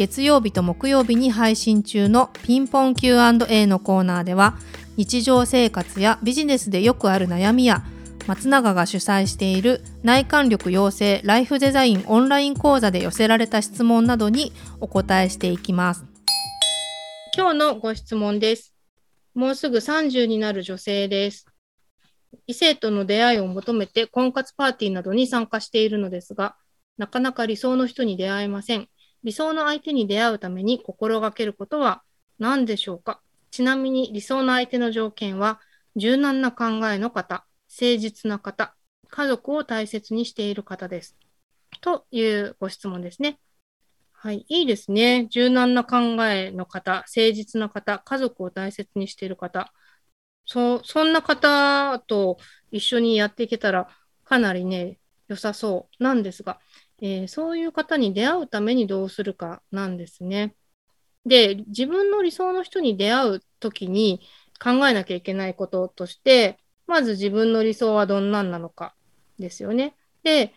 月曜日と木曜日に配信中のピンポン Q&A のコーナーでは日常生活やビジネスでよくある悩みや松永が主催している内観力養成ライフデザインオンライン講座で寄せられた質問などにお答えしていきます。今日のご質問です。もうすぐ30になる女性です。異性との出会いを求めて婚活パーティーなどに参加しているのですがなかなか理想の人に出会えません。理想の相手に出会うために心がけることは何でしょうか？ちなみに理想の相手の条件は柔軟な考えの方、誠実な方、家族を大切にしている方です。というご質問ですね。はい、いいですね。柔軟な考えの方、誠実な方、家族を大切にしている方。そそんな方と一緒にやっていけたらかなりね、良さそうなんですが、えー、そういう方に出会うためにどうするかなんですね。で、自分の理想の人に出会うときに考えなきゃいけないこととして、まず自分の理想はどんなんなのかですよね。で、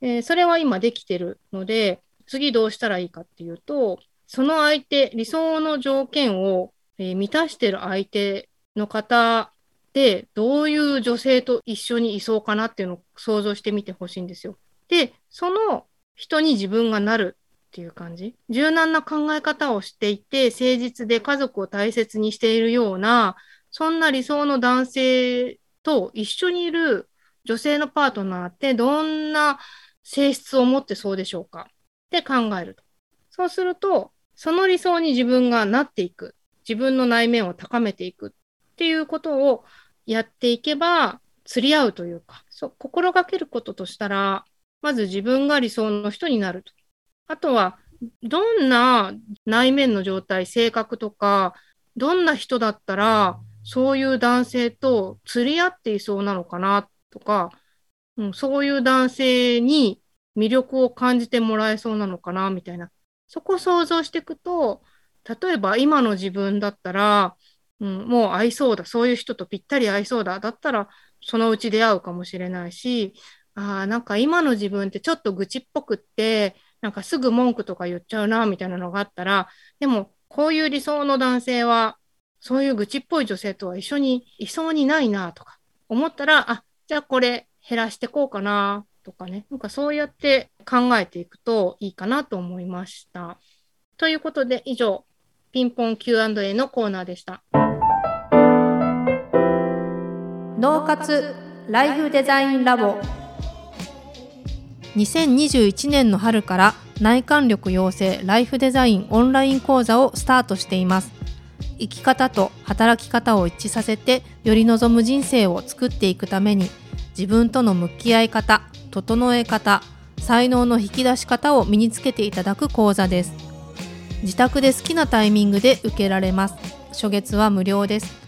えー、それは今できてるので、次どうしたらいいかっていうと、その相手、理想の条件を、えー、満たしてる相手の方で、どういう女性と一緒にいそうかなっていうのを想像してみてほしいんですよ。で、その人に自分がなるっていう感じ。柔軟な考え方をしていて、誠実で家族を大切にしているような、そんな理想の男性と一緒にいる女性のパートナーってどんな性質を持ってそうでしょうか？って考えると。そうすると、その理想に自分がなっていく。自分の内面を高めていくっていうことをやっていけば、釣り合うというか、そう、心がけることとしたら、まず自分が理想の人になると。あとは、どんな内面の状態、性格とか、どんな人だったら、そういう男性と釣り合っていそうなのかなとか、うん、そういう男性に魅力を感じてもらえそうなのかなみたいな。そこを想像していくと、例えば今の自分だったら、うん、もう合いそうだ、そういう人とぴったり合いそうだ、だったらそのうち出会うかもしれないし、ああ、なんか今の自分ってちょっと愚痴っぽくって、なんかすぐ文句とか言っちゃうな、みたいなのがあったら、でも、こういう理想の男性は、そういう愚痴っぽい女性とは一緒にいそうにないな、とか思ったら、あ、じゃあこれ減らしてこうかな、とかね。なんかそうやって考えていくといいかなと思いました。ということで、以上、ピンポン Q&A のコーナーでした。脳活ライフデザインラボ2021年の春から内観力養成ライフデザインオンライン講座をスタートしています。生き方と働き方を一致させてより望む人生を作っていくために自分との向き合い方整え方才能の引き出し方を身につけていただく講座です。自宅で好きなタイミングで受けられます。初月は無料です。